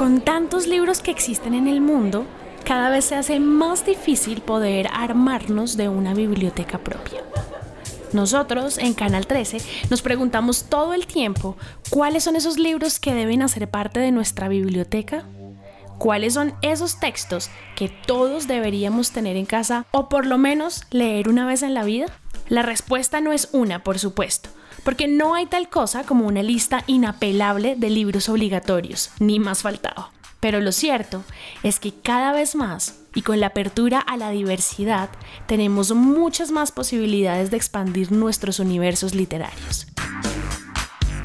Con tantos libros que existen en el mundo, cada vez se hace más difícil poder armarnos de una biblioteca propia. Nosotros en Canal 13 nos preguntamos todo el tiempo cuáles son esos libros que deben hacer parte de nuestra biblioteca. ¿Cuáles son esos textos que todos deberíamos tener en casa o por lo menos leer una vez en la vida? La respuesta no es una, por supuesto, porque no hay tal cosa como una lista inapelable de libros obligatorios, ni más faltaba. Pero lo cierto es que cada vez más, y con la apertura a la diversidad, tenemos muchas más posibilidades de expandir nuestros universos literarios.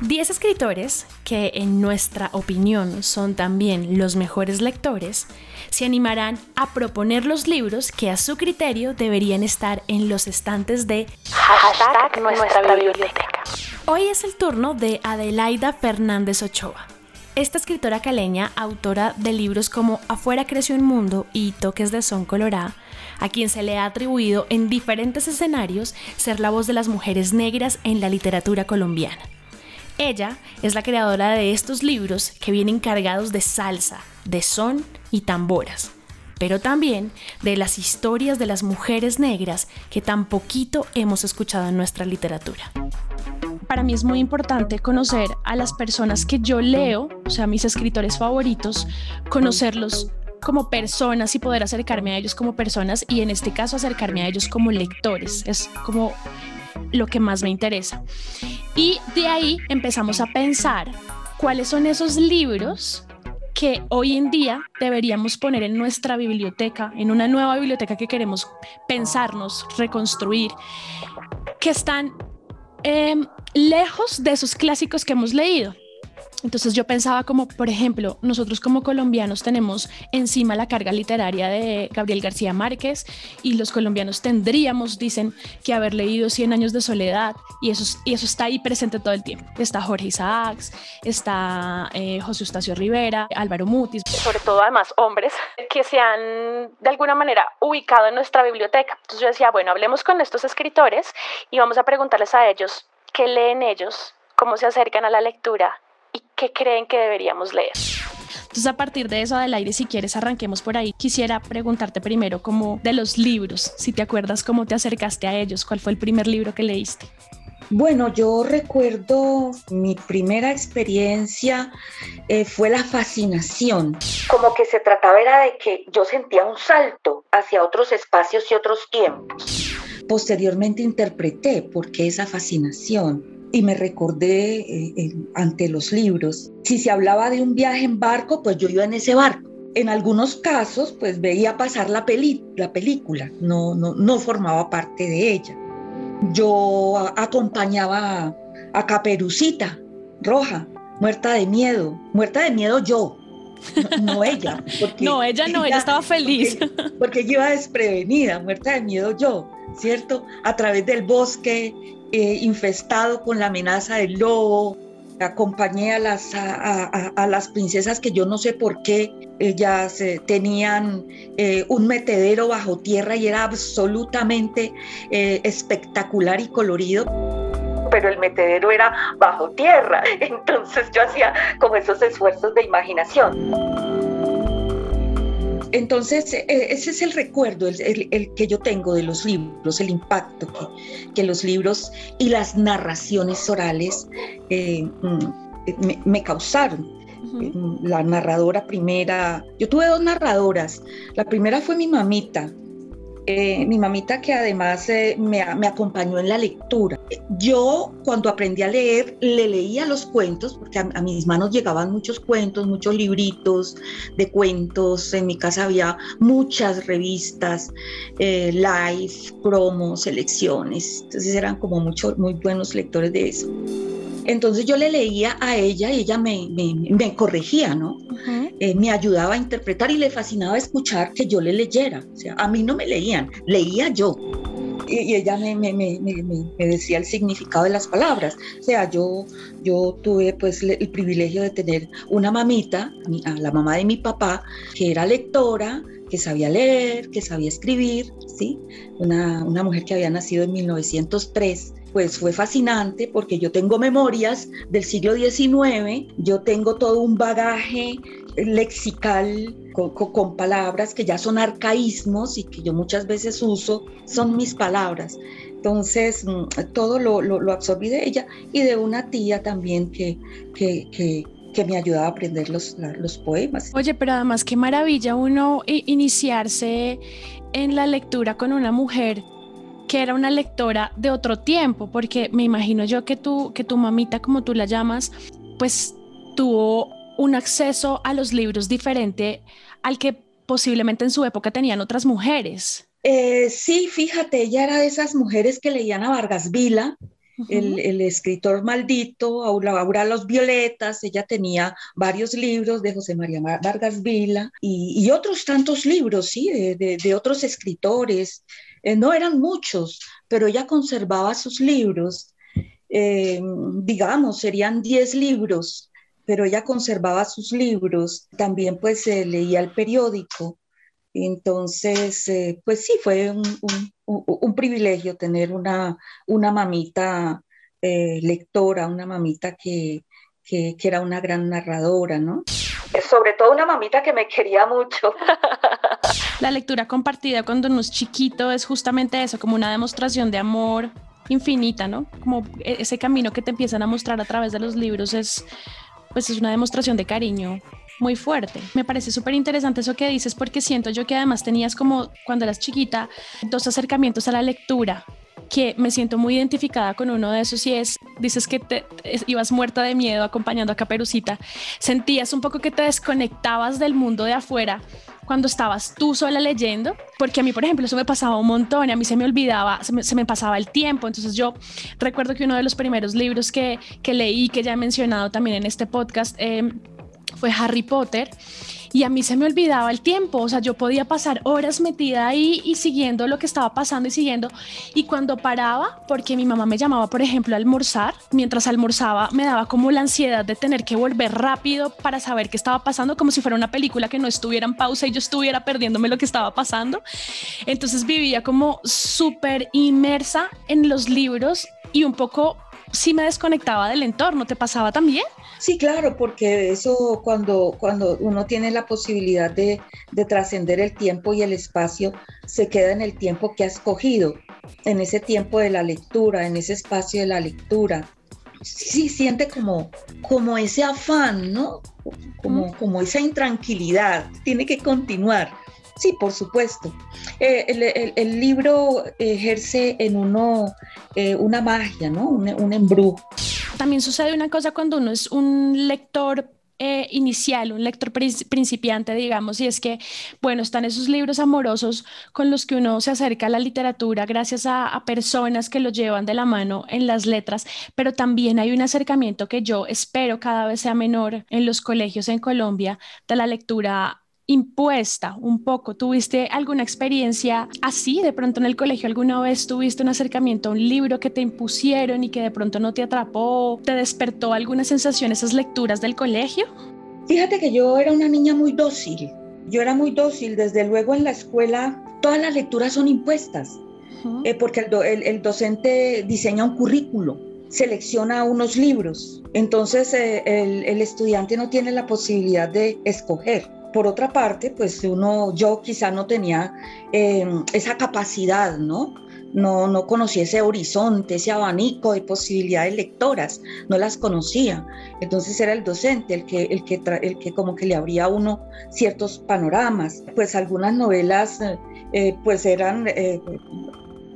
Diez escritores, que en nuestra opinión son también los mejores lectores, se animarán a proponer los libros que a su criterio deberían estar en los estantes de Hashtag nuestra biblioteca. Hoy es el turno de Adelaida Fernández Ochoa esta escritora caleña, autora de libros como Afuera creció un mundo y Toques de Son Colorá, a quien se le ha atribuido en diferentes escenarios ser la voz de las mujeres negras en la literatura colombiana. Ella es la creadora de estos libros que vienen cargados de salsa, de son y tamboras, pero también de las historias de las mujeres negras que tan poquito hemos escuchado en nuestra literatura para mí es muy importante conocer a las personas que yo leo, o sea, mis escritores favoritos, conocerlos como personas y poder acercarme a ellos como personas y en este caso acercarme a ellos como lectores. Es como lo que más me interesa. Y de ahí empezamos a pensar cuáles son esos libros que hoy en día deberíamos poner en nuestra biblioteca, en una nueva biblioteca que queremos pensarnos, reconstruir, que están Em, lejos de esos clásicos que hemos leído. Entonces yo pensaba como, por ejemplo, nosotros como colombianos tenemos encima la carga literaria de Gabriel García Márquez y los colombianos tendríamos, dicen, que haber leído Cien años de soledad y eso, y eso está ahí presente todo el tiempo. Está Jorge Isaacs, está eh, José Eustacio Rivera, Álvaro Mutis. Sobre todo además hombres que se han de alguna manera ubicado en nuestra biblioteca. Entonces yo decía, bueno, hablemos con estos escritores y vamos a preguntarles a ellos qué leen ellos, cómo se acercan a la lectura y qué creen que deberíamos leer. Entonces, a partir de eso, Adelaide, si quieres, arranquemos por ahí. Quisiera preguntarte primero, como de los libros, si te acuerdas cómo te acercaste a ellos, cuál fue el primer libro que leíste. Bueno, yo recuerdo mi primera experiencia eh, fue la fascinación. Como que se trataba era de que yo sentía un salto hacia otros espacios y otros tiempos. Posteriormente interpreté por qué esa fascinación y me recordé eh, ante los libros. Si se hablaba de un viaje en barco, pues yo iba en ese barco. En algunos casos, pues veía pasar la, peli la película, no, no, no formaba parte de ella. Yo acompañaba a Caperucita Roja, muerta de miedo, muerta de miedo yo, no, ella. no, ella no, ella, estaba feliz. Porque, porque, yo iba desprevenida, muerta de miedo yo, ¿cierto? A través del bosque, eh, infestado con la amenaza del lobo. Acompañé a las, a, las princesas que yo no sé por qué ellas eh, tenían eh, un metedero bajo tierra y era absolutamente espectacular y colorido pero el metedero era bajo tierra. Entonces yo hacía como esos esfuerzos de imaginación. Entonces, e, ese es el recuerdo, el, que yo tengo de los libros, el impacto que, los libros y las narraciones orales eh, mm, me, causaron. La narradora primera, yo tuve dos narradoras. La primera fue mi mamita, eh, mi mamita que además eh, me, acompañó en la lectura. Yo cuando aprendí a leer le leía los cuentos, porque a, mis manos llegaban muchos cuentos, muchos libritos de cuentos, en mi casa había muchas revistas, eh, live, promos, selecciones, entonces eran como muchos, muy buenos lectores de eso. Entonces yo le leía a ella y ella me, me, corregía, ¿no? Eh, me ayudaba a interpretar y le fascinaba escuchar que yo le leyera. O sea, a mí no me leía yo. Y, ella me, decía el significado de las palabras. O sea, yo, yo tuve pues el privilegio de tener una mamita, la mamá de mi papá, que era lectora, que sabía leer, que sabía escribir, ¿sí? Una, una mujer que había nacido en 1903 pues fue fascinante porque yo tengo memorias del siglo XIX, yo tengo todo un bagaje lexical con, palabras que ya son arcaísmos y que yo muchas veces uso, son mis palabras. Entonces, mm, todo lo, lo, absorbí de ella y de una tía también que, que, que, que me ayudaba a aprender los, los poemas. Oye, pero además qué maravilla uno iniciarse en la lectura con una mujer que era una lectora de otro tiempo, porque me imagino yo que tú, que tu mamita, como tú la llamas, pues tuvo un acceso a los libros diferente al que posiblemente en su época tenían otras mujeres. Eh, sí, fíjate, ella era de esas mujeres que leían a Vargas Vila, el, escritor maldito, Aura, los Violetas, ella tenía varios libros de José María Vargas Vila y, otros tantos libros, sí, de, otros escritores. Eh, no eran muchos, pero ella conservaba sus libros. Eh, digamos, serían 10 libros, pero ella conservaba sus libros. También pues leía el periódico. Entonces, eh, pues sí, fue un, un, privilegio tener una, una mamita eh, lectora, una mamita que, que, que, era una gran narradora, ¿no? Sobre todo una mamita que me quería mucho. La lectura compartida cuando uno es chiquito es justamente eso, como una demostración de amor infinita, ¿no? Como e, ese camino que te empiezan a mostrar a través de los libros es, pues es una demostración de cariño muy fuerte. Me parece súper interesante eso que dices porque siento yo que además tenías como cuando eras chiquita dos acercamientos a la lectura que me siento muy identificada con uno de esos y es, dices que te, ibas muerta de miedo acompañando a Caperucita, sentías un poco que te desconectabas del mundo de afuera cuando estabas tú sola leyendo, porque a mí, por ejemplo, eso me pasaba un montón y a mí se me olvidaba, se me, pasaba el tiempo. Entonces yo recuerdo que uno de los primeros libros que, que leí, que ya he mencionado también en este podcast, eh, fue Harry Potter y a mí se me olvidaba el tiempo, o sea, yo podía pasar horas metida ahí y siguiendo lo que estaba pasando y siguiendo. Y cuando paraba, porque mi mamá me llamaba, por ejemplo, a almorzar, mientras almorzaba me daba como la ansiedad de tener que volver rápido para saber qué estaba pasando, como si fuera una película que no estuviera en pausa y yo estuviera perdiéndome lo que estaba pasando. Entonces vivía como súper inmersa en los libros y un poco sí me desconectaba del entorno. ¿Te pasaba también? Sí, claro, porque eso cuando, cuando uno tiene la posibilidad de, de trascender el tiempo y el espacio, se queda en el tiempo que ha escogido, en ese tiempo de la lectura, en ese espacio de la lectura. Sí, siente como, como ese afán, ¿no? Como, como esa intranquilidad, tiene que continuar. Sí, por supuesto. Eh, el, libro ejerce en uno eh, una magia, ¿no? Un, embrujo. También sucede una cosa cuando uno es un lector eh, inicial, un lector principiante, digamos, y es que, bueno, están esos libros amorosos con los que uno se acerca a la literatura gracias a, a, personas que lo llevan de la mano en las letras, pero también hay un acercamiento que yo espero cada vez sea menor en los colegios en Colombia de la lectura impuesta un poco. ¿Tuviste alguna experiencia así? De pronto en el colegio alguna vez tuviste un acercamiento a un libro que te impusieron y que de pronto no te atrapó, te despertó alguna sensación esas lecturas del colegio? Fíjate que yo era una niña muy dócil. Yo era muy dócil, desde luego en la escuela todas las lecturas son impuestas, eh, porque el, docente diseña un currículo, selecciona unos libros, entonces eh, el estudiante no tiene la posibilidad de escoger por otra parte, pues uno, yo quizá no tenía em, esa capacidad, ¿no? No, no conocía ese horizonte, ese abanico de posibilidades lectoras, no las conocía. Entonces era el docente el que, el que, el que como que le abría a uno ciertos panoramas. Pues algunas novelas eh, pues eran... Eh,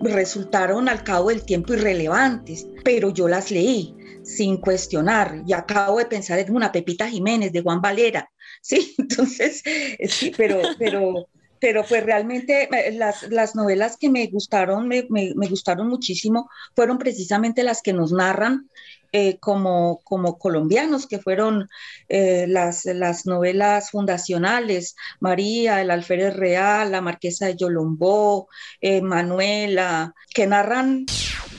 resultaron al cabo del tiempo irrelevantes, pero yo las leí sin cuestionar y acabo de pensar en una Pepita Jiménez de Juan Valera, ¿sí? Entonces, sí, pero, pero, pero pues realmente eh, las, las novelas que me gustaron, me, me, me, gustaron muchísimo, fueron precisamente las que nos narran eh, como, como colombianos, que fueron eh, las, las novelas fundacionales, María, El Alférez Real, La Marquesa de Yolombó, Manuela, que narran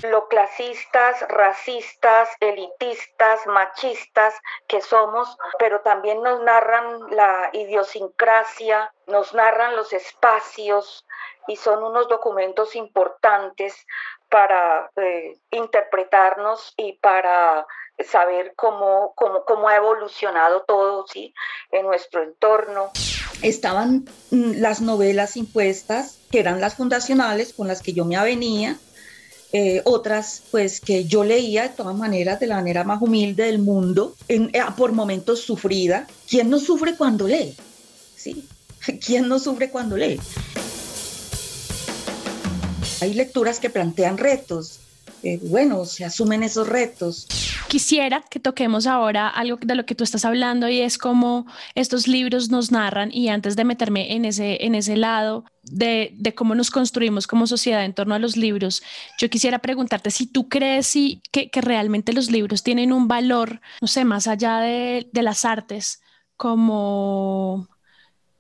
lo clasistas, racistas, elitistas, machistas que somos, pero también nos narran la idiosincrasia, nos narran los espacios y son unos documentos importantes para eh, interpretarnos y para saber cómo, cómo, cómo, ha evolucionado todo ¿sí? en nuestro entorno. Estaban mm, las novelas impuestas, que eran las fundacionales con las que yo me avenía, eh, otras pues que yo leía de todas maneras de la manera más humilde del mundo, en, eh, por momentos sufrida. ¿Quién no sufre cuando lee? ¿Sí? ¿Quién no sufre cuando lee? Hay lecturas que plantean retos, eh, bueno, se asumen esos retos. Quisiera que toquemos ahora algo de lo que tú estás hablando y es cómo estos libros nos narran y antes de meterme en ese, en ese lado de, cómo nos construimos como sociedad en torno a los libros, yo quisiera preguntarte si tú crees que, que, realmente los libros tienen un valor, no sé, más allá de, de las artes, como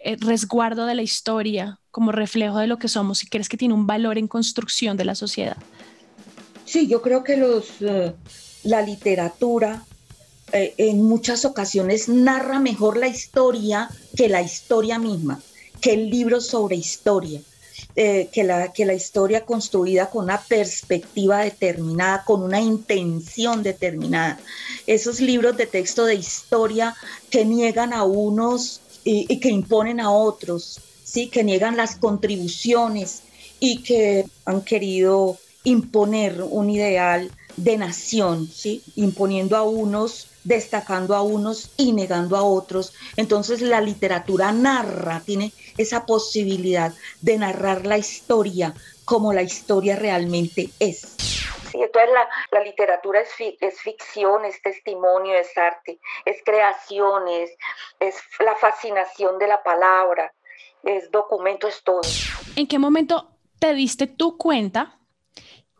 eh, resguardo de la historia, como reflejo de lo que somos, si crees que tiene un valor en construcción de la sociedad. Sí, yo creo que los... Eh, la literatura eh, en muchas ocasiones narra mejor la historia que la historia misma, que el libro sobre historia. Eh, que, la, que la historia construida con una perspectiva determinada, con una intención determinada. Esos libros de texto de historia que niegan a unos y, y que imponen a otros, ¿sí? que niegan las contribuciones y que han querido imponer un ideal de nación, ¿sí? imponiendo a unos, destacando a unos y negando a otros. Entonces la literatura narra, tiene esa posibilidad de narrar la historia como la historia realmente es. Sí, entonces la, literatura es, es, ficción, es testimonio, es arte, es creación, es, es la fascinación de la palabra, es documento, es todo. ¿En qué momento te diste tu cuenta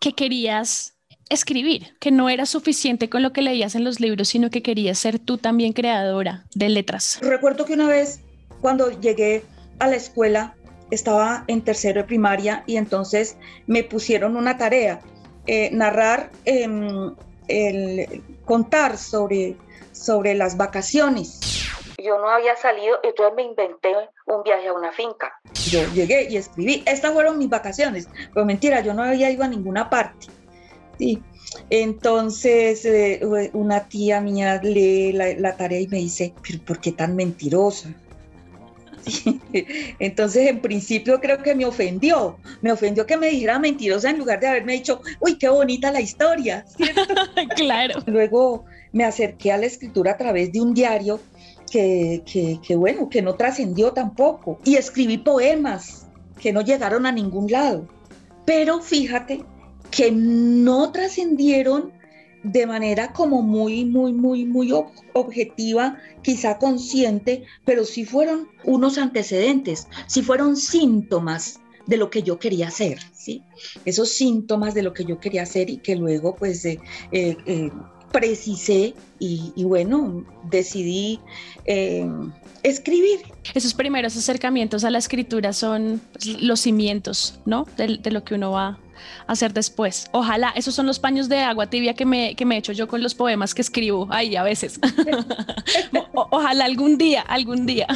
que querías escribir, que no era suficiente con lo que leías en los libros, sino que querías ser tú también creadora de letras. Recuerdo que una vez cuando llegué a la escuela estaba en tercero de primaria y entonces me pusieron una tarea, eh, narrar, em, el, contar sobre, sobre las vacaciones. Yo no había salido, entonces me inventé un viaje a una finca. Yo llegué y escribí, estas fueron mis vacaciones, pero mentira, yo no había ido a ninguna parte. Sí. Entonces, eh, una tía mía lee la, tarea y me dice, ¿pero por qué tan mentirosa? Entonces, en principio creo que me ofendió, me ofendió que me dijera mentirosa en lugar de haberme dicho, uy, qué bonita la historia, claro. Luego me acerqué a la escritura a través de un diario que, que bueno, que no trascendió tampoco. Y escribí poemas que no llegaron a ningún lado. Pero fíjate que no trascendieron de manera como muy, muy, muy, muy objetiva, quizá consciente, pero sí fueron unos antecedentes, sí fueron síntomas de lo que yo quería hacer, ¿sí? Esos síntomas de lo que yo quería hacer y que luego pues eh, eh, precisé y, bueno, decidí eh, escribir. Esos primeros acercamientos a la escritura son pues, los cimientos, ¿no? de lo que uno va hacer después. Ojalá, esos son los paños de agua tibia que me, que me echo yo con los poemas que escribo ahí a veces. ojalá algún día, algún día.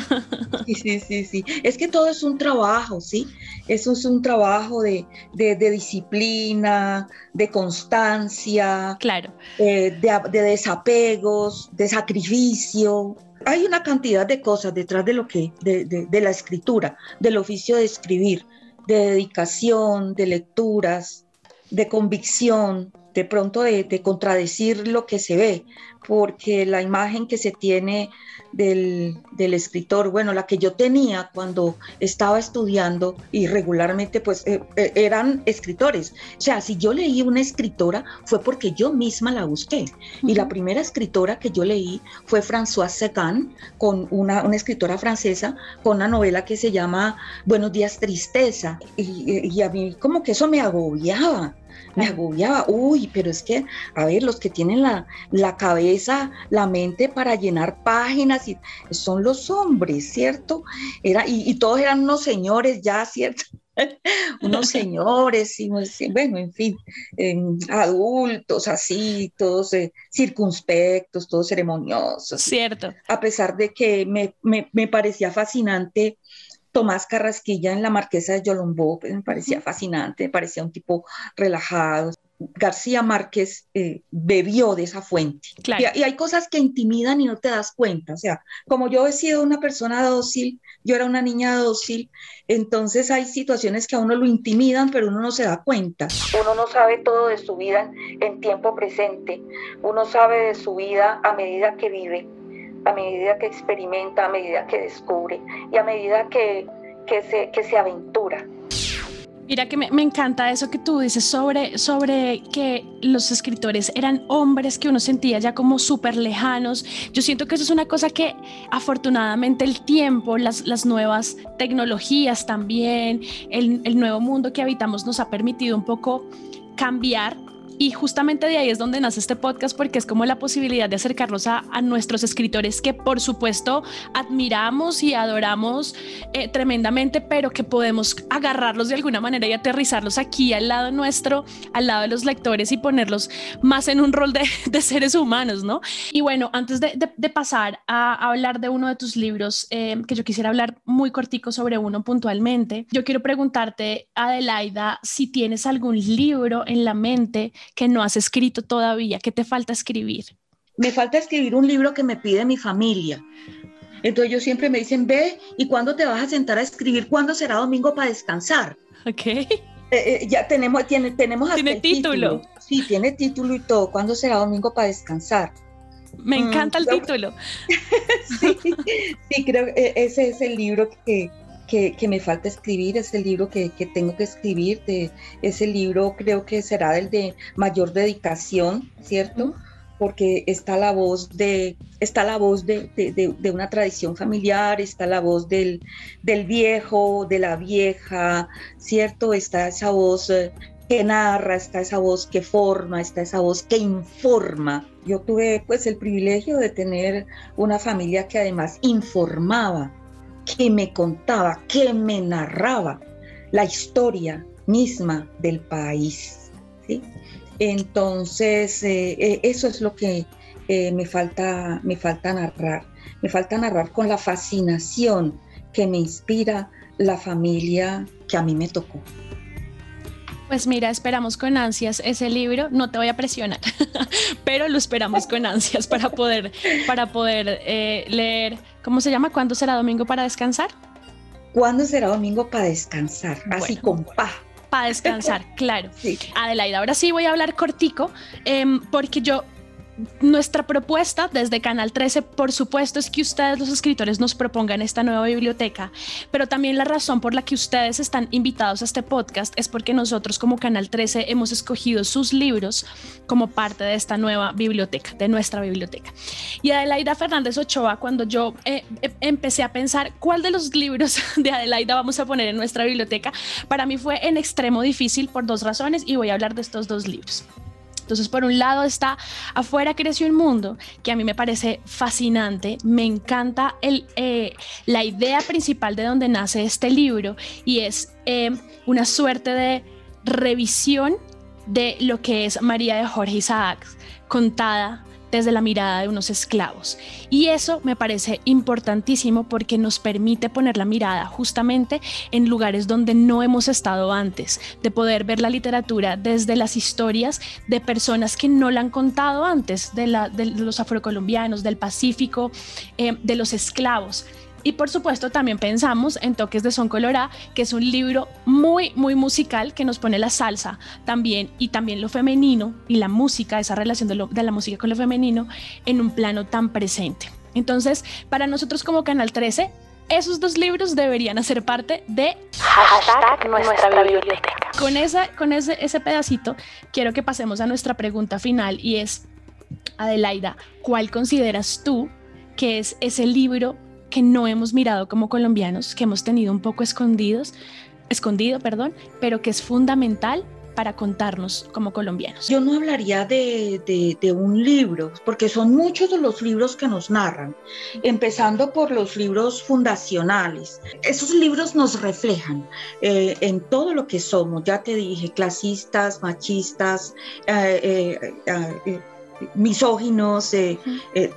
sí, sí, sí, sí. Es que todo es un trabajo, ¿sí? Eso es un trabajo de, disciplina, de constancia, claro. Eh, de, desapegos, de sacrificio hay una cantidad de cosas detrás de lo que de, de, la escritura, del oficio de escribir de dedicación, de lecturas, de convicción, de pronto de, contradecir lo que se ve, porque la imagen que se tiene del, escritor, bueno, la que yo tenía cuando estaba estudiando y regularmente pues eh, eh, eran escritores. O sea, si yo leí una escritora fue porque yo misma la busqué. Y la primera escritora que yo leí fue Françoise Sagan, con una, una, escritora francesa, con una novela que se llama Buenos días, tristeza. Y, y a mí como que eso me agobiaba me agobiaba, uy, pero es que, a ver, los que tienen la, la cabeza, la mente para llenar páginas, y, son los hombres, ¿cierto? Era, y, todos eran unos señores ya, ¿cierto? unos señores, y, bueno, en fin, em, adultos así, todos eh, circunspectos, todos ceremoniosos. Cierto. A pesar de que me, me, me parecía fascinante Tomás Carrasquilla en La Marquesa de Yolombó, pues, me parecía fascinante, me parecía un tipo relajado. García Márquez eh, bebió de esa fuente. Y, hay cosas que intimidan y no te das cuenta. O sea, como yo he sido una persona dócil, yo era una niña dócil, entonces hay situaciones que a uno lo intimidan, pero uno no se da cuenta. Uno no sabe todo de su vida en tiempo presente. Uno sabe de su vida a medida que vive, a medida que experimenta, a medida que descubre y a medida que, que, se, que se aventura. Mira que me, encanta eso que tú dices sobre, sobre que los escritores eran hombres que uno sentía ya como súper lejanos. Yo siento que eso es una cosa que afortunadamente el tiempo, las, las nuevas tecnologías también, el, el nuevo mundo que habitamos nos ha permitido un poco cambiar y justamente de ahí es donde nace este podcast porque es como la posibilidad de acercarnos a, nuestros escritores que por supuesto admiramos y adoramos eh, tremendamente, pero que podemos agarrarlos de alguna manera y aterrizarlos aquí al lado nuestro, al lado de los lectores y ponerlos más en un rol de, seres humanos, ¿no? Y bueno, antes de, pasar a, hablar de uno de tus libros, eh, que yo quisiera hablar muy cortico sobre uno puntualmente, yo quiero preguntarte, Adelaida, si tienes algún libro en la mente que no has escrito todavía? ¿Qué te falta escribir? Me falta escribir un libro que me pide mi familia. Entonces ellos siempre me dicen, ve, ¿y cuándo te vas a sentar a escribir? ¿Cuándo será domingo para descansar? Ok. Eh, eh, ya tenemos, tiene, tenemos hasta ¿Tiene título? Sí, tiene título y todo. ¿Cuándo será domingo para descansar? Me mm, encanta el título. sí, sí, creo que ese es el libro que, que, me falta escribir, es el libro que, tengo que escribir, de, ese libro creo que será el de mayor dedicación, ¿cierto? Porque está la voz de, está la voz de, una tradición familiar, está la voz del, del, viejo, de la vieja, ¿cierto? Está esa voz eh, que narra, está esa voz que forma, está esa voz que informa. Yo tuve pues el privilegio de tener una familia que además informaba, que me contaba, que me narraba la historia misma del país. ¿sí? Entonces, eh, eh, eso es lo que eh, me, falta, me falta narrar. Me falta narrar con la fascinación que me inspira la familia que a mí me tocó. Pues mira, esperamos con ansias ese libro. No te voy a presionar, pero lo esperamos con ansias para poder, para poder leer. ¿Cómo se llama? ¿Cuándo será domingo para descansar? ¿Cuándo será domingo para descansar? Así con pa. Para descansar, claro. Sí. Adelaida, ahora sí voy a hablar cortico, em, porque yo nuestra propuesta desde Canal 13, por supuesto, es que ustedes, los escritores, nos propongan esta nueva biblioteca, pero también la razón por la que ustedes están invitados a este podcast es porque nosotros como Canal 13 hemos escogido sus libros como parte de esta nueva biblioteca, de nuestra biblioteca. Y Adelaida Fernández Ochoa, cuando yo eh, eh, empecé a pensar cuál de los libros de Adelaida vamos a poner en nuestra biblioteca, para mí fue en extremo difícil por dos razones y voy a hablar de estos dos libros. Entonces, por un lado está Afuera creció un mundo, que a mí me parece fascinante, me encanta eh, la idea principal de donde nace este libro y es eh, una suerte de revisión de lo que es María de Jorge Isaac, contada desde la mirada de unos esclavos. Y eso me parece importantísimo porque nos permite poner la mirada justamente en lugares donde no hemos estado antes, de poder ver la literatura desde las historias de personas que no la han contado antes, de, los afrocolombianos, del Pacífico, eh, de los esclavos. Y por supuesto también pensamos en Toques de Son Colorá, que es un libro muy, muy musical que nos pone la salsa también y también lo femenino y la música, esa relación de, de la música con lo femenino en un plano tan presente. Entonces, para nosotros como Canal 13, esos dos libros deberían hacer parte de hashtag nuestra biblioteca. Con, esa, con ese, ese pedacito, quiero que pasemos a nuestra pregunta final y es, Adelaida, ¿cuál consideras tú que es ese libro que no hemos mirado como colombianos, que hemos tenido un poco escondidos, escondido, perdón, pero que es fundamental para contarnos como colombianos. Yo no hablaría de, de, un libro, porque son muchos de los libros que nos narran, empezando por los libros fundacionales. Esos libros nos reflejan eh, en todo lo que somos, ya te dije, clasistas, machistas, eh, eh, misóginos, eh, eh,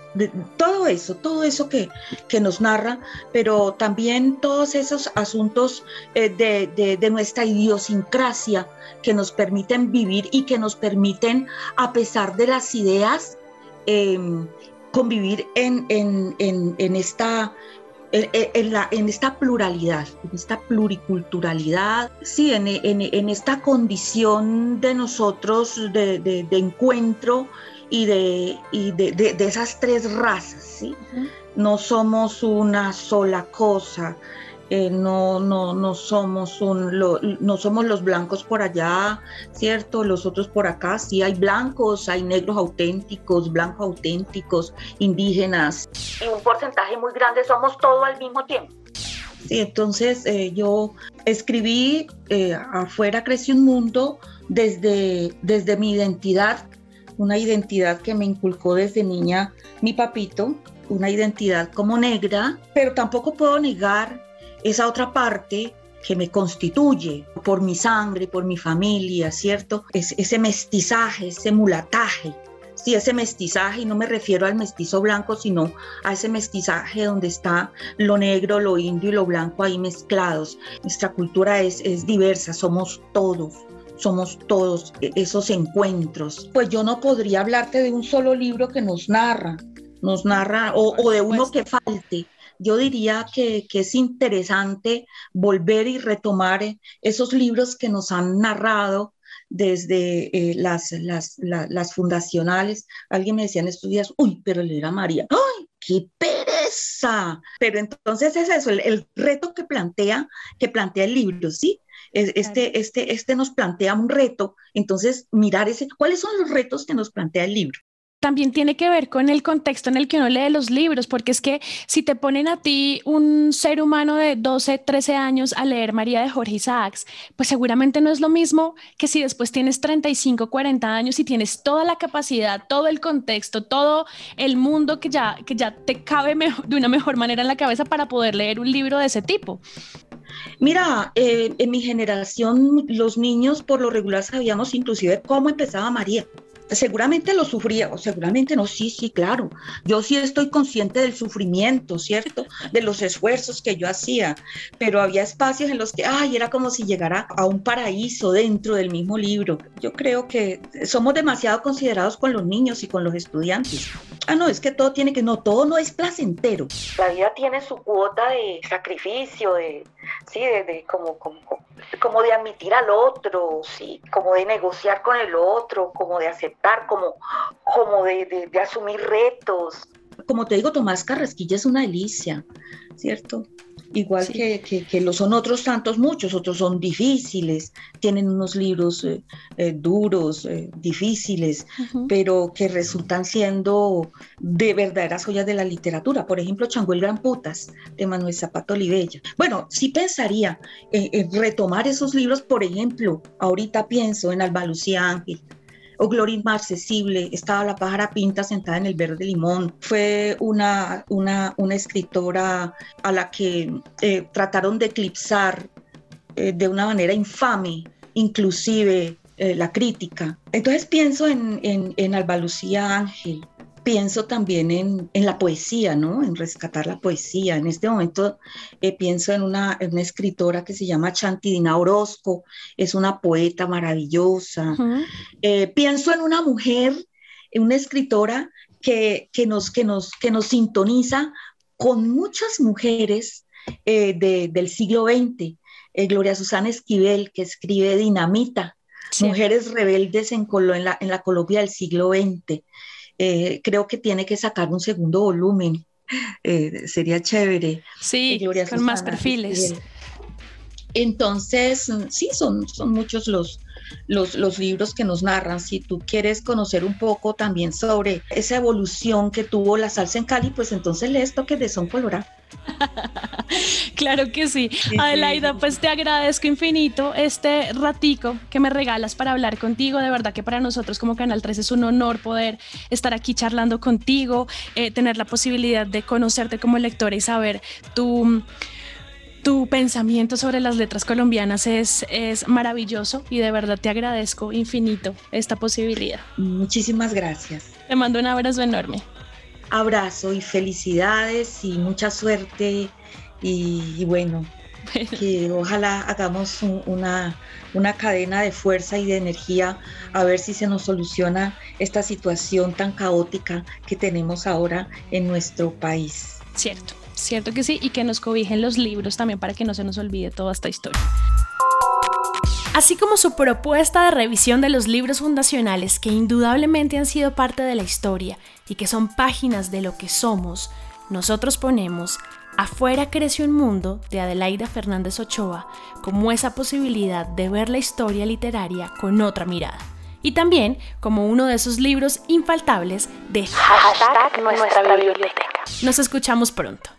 todo eso, todo eso que, que, nos narra, pero también todos esos asuntos eh, de, de, nuestra idiosincrasia que nos permiten vivir y que nos permiten, a pesar de las ideas, em, convivir en, en, en, en esta en, la, en, esta pluralidad, en esta pluriculturalidad, sí, en, en esta condición de nosotros de, de, de encuentro y, de, y de, de, esas tres razas, ¿sí? No somos una sola cosa, eh, no, no, no, somos un, no somos los blancos por allá, ¿cierto? Los otros por acá, sí hay blancos, hay negros auténticos, blancos auténticos, indígenas. Y un porcentaje muy grande somos todos al mismo tiempo. Sí, entonces eh, yo escribí eh, Afuera crece un mundo desde, desde mi identidad, una identidad que me inculcó desde niña mi papito, una identidad como negra, pero tampoco puedo negar esa otra parte que me constituye por mi sangre, por mi familia, ¿cierto? Es, ese mestizaje, ese mulataje. Sí, ese mestizaje, y no me refiero al mestizo blanco, sino a ese mestizaje donde está lo negro, lo indio y lo blanco ahí mezclados. Nuestra cultura es, es diversa, somos todos, somos todos e, esos encuentros. Pues yo no podría hablarte de un solo libro que nos narra, nos narra, o, o de uno que falte yo diría que, es interesante volver y retomar eh, esos libros que nos han narrado desde eh, las, las, fundacionales. Alguien me decía en estos días, uy, pero leer a María, ¡ay, qué pereza! Pero entonces es eso, el, reto que plantea, que plantea el libro, ¿sí? Este, este, este nos plantea un reto, entonces mirar ese, cuáles son los retos que nos plantea el libro también tiene que ver con el contexto en el que uno lee los libros, porque es que si te ponen a ti un ser humano de 12, 13 años a leer María de Jorge Isaacs, pues seguramente no es lo mismo que si después tienes 35, 40 años y tienes toda la capacidad, todo el contexto, todo el mundo que ya, que ya te cabe de una mejor manera en la cabeza para poder leer un libro de ese tipo. Mira, eh, en mi generación los niños por lo regular sabíamos inclusive cómo empezaba María seguramente lo sufría, o seguramente no, sí, sí, claro. Yo sí estoy consciente del sufrimiento, ¿cierto? De los esfuerzos que yo hacía, pero había espacios en los que, ay, era como si llegara a un paraíso dentro del mismo libro. Yo creo que somos demasiado considerados con los niños y con los estudiantes. Ah, no, es que todo tiene que, no, todo no es placentero. La vida tiene su cuota de sacrificio, de, sí, de, como, como, como de admitir al otro, sí, como de negociar con el otro, como de aceptar, como, como de, de asumir retos. Como te digo, Tomás Carrasquilla es una delicia, ¿cierto? Igual que, que, lo son otros tantos, muchos, otros son difíciles, tienen unos libros eh, eh, duros, eh, difíciles, pero que resultan siendo de verdaderas joyas de la literatura. Por ejemplo, Changuel Gran Putas, de Manuel Zapato Olivella. Bueno, sí pensaría en retomar esos libros, por ejemplo, ahorita pienso en Alba Lucía Ángel, o Gloria accesible, estaba la pájara pinta sentada en el verde limón. Fue una, una, una escritora a la que eh, trataron de eclipsar eh, de una manera infame, inclusive eh, la crítica. Entonces pienso en, en, en Alba Lucía Ángel, pienso también en, la poesía, ¿no? En rescatar la poesía. En este momento eh, pienso en una, escritora que se llama Chantidina Orozco, es una poeta maravillosa. Eh, pienso en una mujer, una escritora que, nos, que, nos, que nos sintoniza con muchas mujeres eh, del siglo XX. Gloria Susana Esquivel, que escribe Dinamita, Mujeres rebeldes en, en, la, en la Colombia del siglo XX. Eh, creo que tiene que sacar un segundo volumen. Eh, sería chévere. Sí, con más perfiles. Entonces, sí, son, son muchos los, los, los, libros que nos narran. Si tú quieres conocer un poco también sobre esa evolución que tuvo la salsa en Cali, pues entonces lees Toques de Son Colorado. claro que sí. Adelaida, pues te agradezco infinito este ratico que me regalas para hablar contigo. De verdad que para nosotros como Canal 3 es un honor poder estar aquí charlando contigo, eh, tener la posibilidad de conocerte como lectora y saber tu tu pensamiento sobre las letras colombianas es, es maravilloso y de verdad te agradezco infinito esta posibilidad. Muchísimas gracias. Te mando un abrazo enorme. Abrazo y felicidades y mucha suerte y, bueno, que ojalá hagamos una, una cadena de fuerza y de energía a ver si se nos soluciona esta situación tan caótica que tenemos ahora en nuestro país. Cierto, cierto que sí, y que nos cobijen los libros también para que no se nos olvide toda esta historia. Así como su propuesta de revisión de los libros fundacionales que indudablemente han sido parte de la historia y que son páginas de lo que somos, nosotros ponemos Afuera crece un mundo de Adelaida Fernández Ochoa como esa posibilidad de ver la historia literaria con otra mirada. Y también como uno de esos libros infaltables de Hashtag nuestra biblioteca. Nos escuchamos pronto.